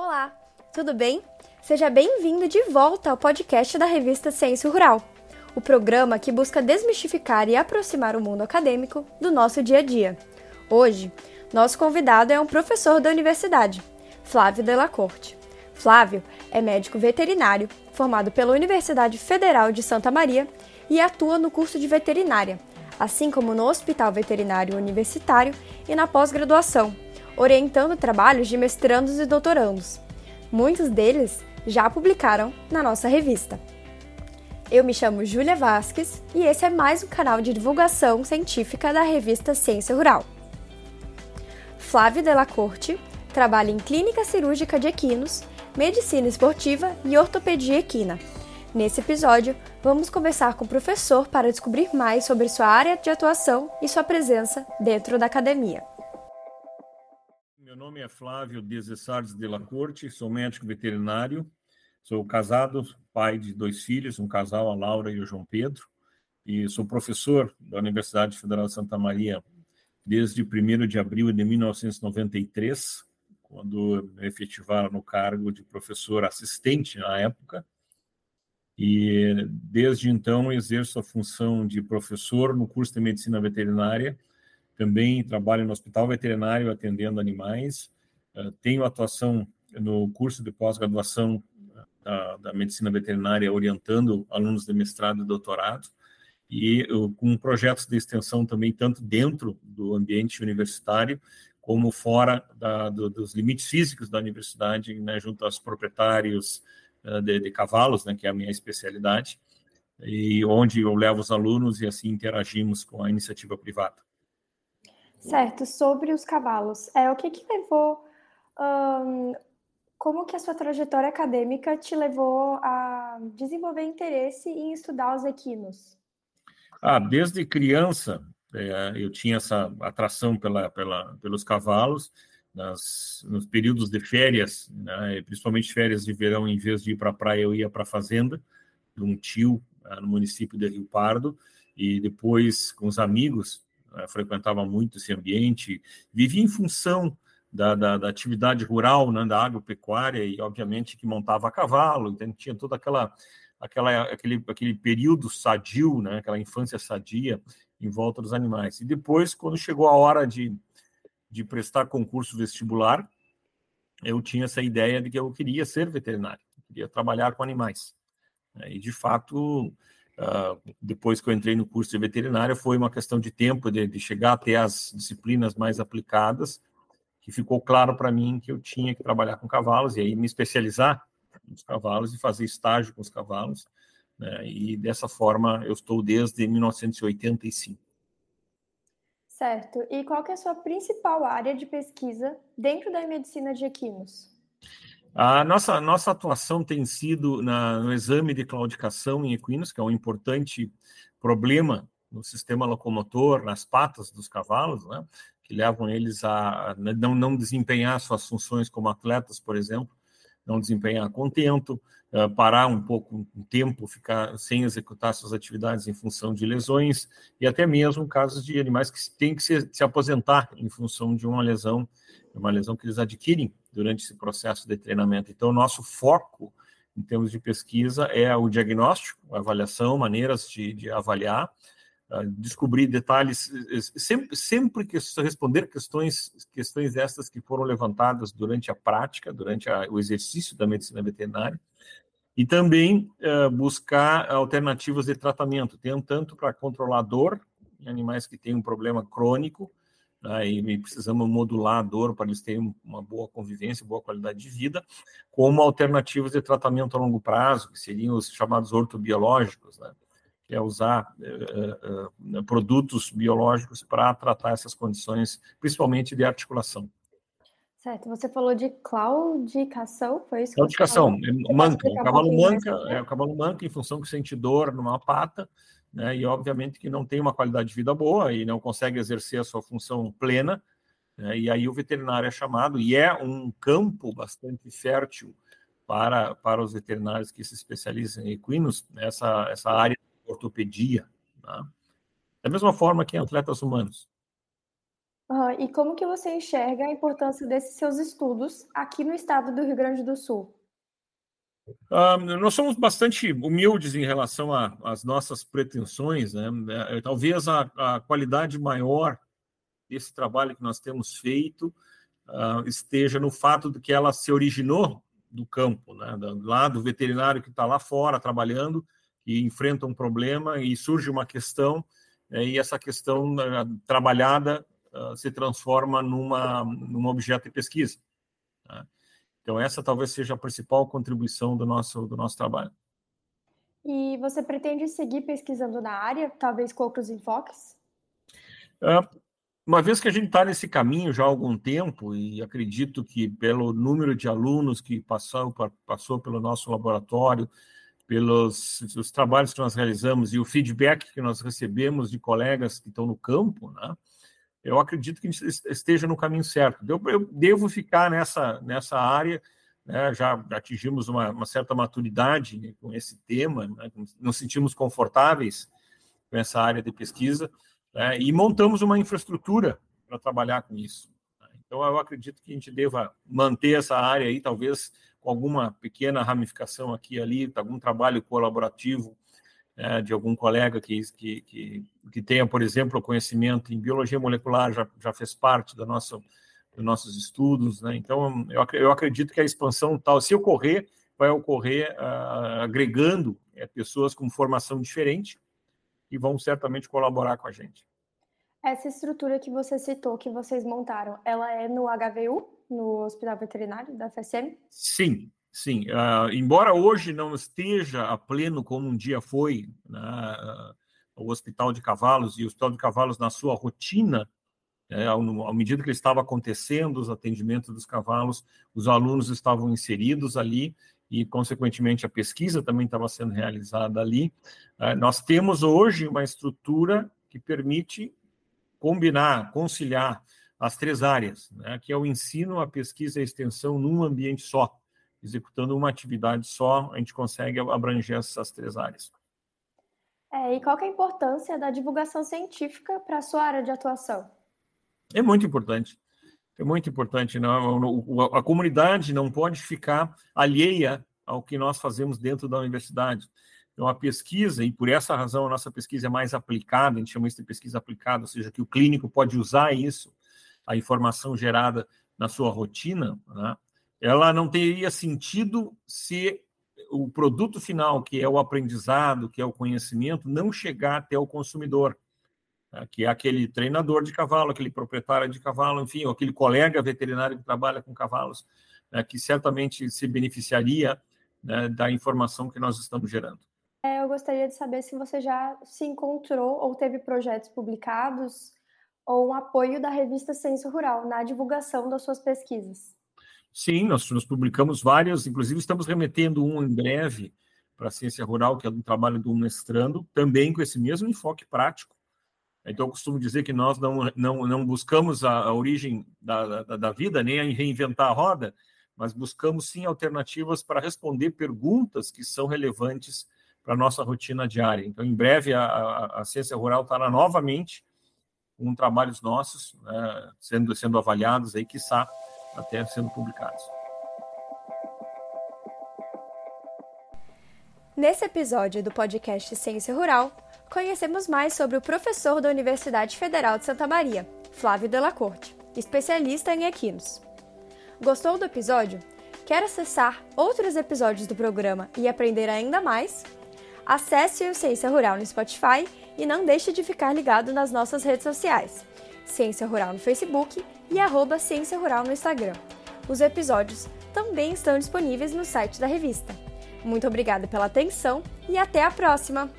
Olá, tudo bem? Seja bem-vindo de volta ao podcast da revista Ciência Rural, o programa que busca desmistificar e aproximar o mundo acadêmico do nosso dia a dia. Hoje, nosso convidado é um professor da universidade, Flávio Delacorte. Flávio é médico veterinário, formado pela Universidade Federal de Santa Maria e atua no curso de veterinária, assim como no Hospital Veterinário Universitário e na pós-graduação, orientando trabalhos de mestrandos e doutorandos. Muitos deles já publicaram na nossa revista. Eu me chamo Júlia Vasques e esse é mais um canal de divulgação científica da revista Ciência Rural. Flávio Delacorte trabalha em clínica cirúrgica de equinos, medicina esportiva e ortopedia equina. Nesse episódio, vamos conversar com o professor para descobrir mais sobre sua área de atuação e sua presença dentro da academia Flávio Desessardes de la Corte, sou médico veterinário, sou casado, pai de dois filhos, um casal, a Laura e o João Pedro, e sou professor da Universidade Federal de Santa Maria desde 1 de abril de 1993, quando me efetivaram no cargo de professor assistente na época, e desde então exerço a função de professor no curso de medicina veterinária também trabalho no hospital veterinário atendendo animais. Uh, tenho atuação no curso de pós-graduação da, da, medicina veterinária, orientando alunos de mestrado e doutorado, e uh, com projetos de extensão também, tanto dentro do ambiente universitário, como fora da, do, dos limites físicos da universidade, né, junto aos proprietários uh, de, de, cavalos, né, que é a minha especialidade, e onde eu levo os alunos e assim interagimos com a iniciativa privada. Certo, sobre os cavalos, é o que que levou, um, como que a sua trajetória acadêmica te levou a desenvolver interesse em estudar os equinos? Ah, desde criança é, eu tinha essa atração pela, pela, pelos cavalos, nas, nos períodos de férias, né, principalmente férias de verão, em vez de ir para a praia, eu ia para a fazenda de um tio no município de Rio Pardo, e depois com os amigos né, frequentava muito esse ambiente, vivia em função da, da, da atividade rural, né, da agropecuária, e obviamente que montava a cavalo, então tinha toda aquela, aquela aquele, aquele período sadio, né, aquela infância sadia em volta dos animais. E depois, quando chegou a hora de, de prestar concurso vestibular, eu tinha essa ideia de que eu queria ser veterinário, queria trabalhar com animais. Né, e, de fato, Uh, depois que eu entrei no curso de veterinária, foi uma questão de tempo de chegar até as disciplinas mais aplicadas, que ficou claro para mim que eu tinha que trabalhar com cavalos e aí me especializar nos cavalos e fazer estágio com os cavalos. Né? E dessa forma eu estou desde 1985. Certo. E qual que é a sua principal área de pesquisa dentro da medicina de equinos? A nossa, nossa atuação tem sido na, no exame de claudicação em equinos, que é um importante problema no sistema locomotor, nas patas dos cavalos, né, que levam eles a não, não desempenhar suas funções como atletas, por exemplo, não desempenhar contento, uh, parar um pouco um tempo, ficar sem executar suas atividades em função de lesões, e até mesmo casos de animais que têm que se, se aposentar em função de uma lesão, uma lesão que eles adquirem durante esse processo de treinamento. Então, nosso foco em termos de pesquisa é o diagnóstico, avaliação, maneiras de, de avaliar, descobrir detalhes, sempre, sempre que responder questões, questões estas que foram levantadas durante a prática, durante a, o exercício da medicina veterinária, e também uh, buscar alternativas de tratamento, tanto para controlar dor em animais que têm um problema crônico, né, e precisamos modular a dor para eles terem uma boa convivência, boa qualidade de vida, como alternativas de tratamento a longo prazo, que seriam os chamados ortobiológicos, né, que é usar uh, uh, produtos biológicos para tratar essas condições, principalmente de articulação. Certo, você falou de claudicação, foi isso? Claudicação, é manca, o cavalo manca, é o cavalo manca em função que sente dor numa pata, né? e obviamente que não tem uma qualidade de vida boa e não consegue exercer a sua função plena, né? e aí o veterinário é chamado, e é um campo bastante fértil para, para os veterinários que se especializam em equinos, essa, essa área ortopedia. Tá? Da mesma forma que em atletas humanos. Uhum. E como que você enxerga a importância desses seus estudos aqui no estado do Rio Grande do Sul? Uh, nós somos bastante humildes em relação às nossas pretensões, né? É, talvez a, a, qualidade maior desse trabalho que nós temos feito uh, esteja no fato de que ela se originou do campo, né? lá do veterinário que está lá fora trabalhando, e enfrenta um problema e surge uma questão, né? e essa questão uh, trabalhada se transforma numa, num objeto de pesquisa. Né? Então, essa talvez seja a principal contribuição do nosso, do nosso trabalho. E você pretende seguir pesquisando na área, talvez com outros enfoques? É, uma vez que a gente está nesse caminho já há algum tempo, e acredito que pelo número de alunos que passou, passou pelo nosso laboratório, pelos os trabalhos que nós realizamos e o feedback que nós recebemos de colegas que estão no campo, né, eu acredito que esteja no caminho certo. Eu, eu devo ficar nessa, nessa área, né, já atingimos uma, uma certa maturidade né, com esse tema, né, nos sentimos confortáveis com essa área de pesquisa, né, e montamos uma infraestrutura para trabalhar com isso. Então, eu acredito que a gente deva manter essa área aí, talvez com alguma pequena ramificação aqui e ali, algum trabalho colaborativo né, de algum colega que, que, que, que, tenha, por exemplo, conhecimento em biologia molecular, já, já fez parte da nossa, dos nossos estudos. Né? Então, eu, eu acredito que a expansão tal, se ocorrer, vai ocorrer uh, agregando é, pessoas com formação diferente e vão certamente colaborar com a gente. Essa estrutura que você citou, que vocês montaram, ela é no HVU, no Hospital Veterinário da FSM? Sim, Sim, uh, embora hoje não esteja a pleno como um dia foi né, o Hospital de Cavalos e o Hospital de Cavalos na sua rotina, é, à medida que estava acontecendo os atendimentos dos cavalos, os alunos estavam inseridos ali e, consequentemente, a pesquisa também estava sendo realizada ali. Uh, nós temos hoje uma estrutura que permite combinar, conciliar as três áreas, né, que é o ensino, a pesquisa e a extensão num ambiente só executando uma atividade só, a gente consegue abranger essas três áreas. É, e qual é a importância da divulgação científica para a sua área de atuação? É muito importante. É muito importante. Não? A comunidade não pode ficar alheia ao que nós fazemos dentro da universidade. Então, a pesquisa, e por essa razão a nossa pesquisa é mais aplicada, a gente chama isso de pesquisa aplicada, ou seja, que o clínico pode usar isso, a informação gerada na sua rotina, né? ela não teria sentido se o produto final, que é o aprendizado, que é o conhecimento, não chegar até o consumidor, né? que é aquele treinador de cavalo, aquele proprietário de cavalo, enfim, ou aquele colega veterinário que trabalha com cavalos, né? que certamente se beneficiaria né, da informação que nós estamos gerando. É, eu gostaria de saber se você já se encontrou ou teve projetos publicados ou um apoio da revista Ciência Rural na divulgação das suas pesquisas. Sim, nós, nós publicamos várias, inclusive estamos remetendo um em breve para a ciência rural, que é um trabalho do mestrando, também com esse mesmo enfoque prático. Então, eu costumo dizer que nós não, não, não buscamos a, a origem da, da, da, vida, nem a reinventar a roda, mas buscamos sim alternativas para responder perguntas que são relevantes para nossa rotina diária. Então, em breve, a, a, a ciência rural estará novamente com trabalhos nossos, né, sendo, sendo avaliados aí, quiçá, até sendo publicados. Nesse episódio do podcast Ciência Rural, conhecemos mais sobre o professor da Universidade Federal de Santa Maria, Flávio Delacorte, especialista em equinos. Gostou do episódio? Quer acessar outros episódios do programa e aprender ainda mais? Acesse o Ciência Rural no Spotify e não deixe de ficar ligado nas nossas redes sociais. Ciência Rural no Facebook e arroba Ciência Rural no Instagram. Os episódios também estão disponíveis no site da revista. Muito obrigada pela atenção e até a próxima!